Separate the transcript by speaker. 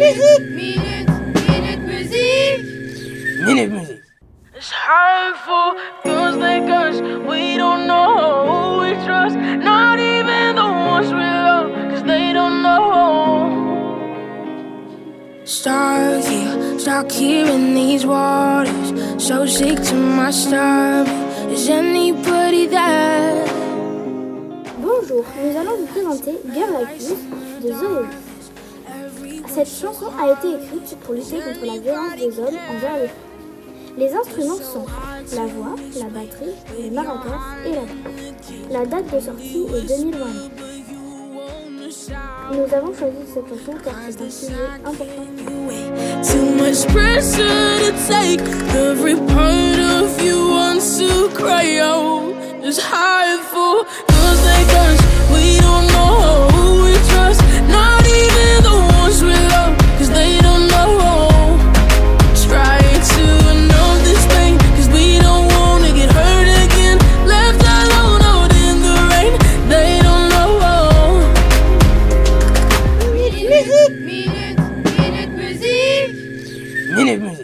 Speaker 1: musique Minute, minute musique
Speaker 2: Minute musique
Speaker 3: It's hurtful, feels like us. We don't know who we trust. Not even the ones we love, cause they don't know.
Speaker 4: Stuck here, stuck here in these waters. So sick to my stomach. Is anybody there?
Speaker 5: Bonjour, nous allons vous présenter Girl Like You de Zoé. Cette chanson a été écrite pour lutter contre la violence des hommes envers les femmes. Les instruments sont la voix, la batterie, les maracas et la basse. La date de sortie est 2020. Nous avons choisi cette chanson car c'est un sujet important.
Speaker 4: 2年目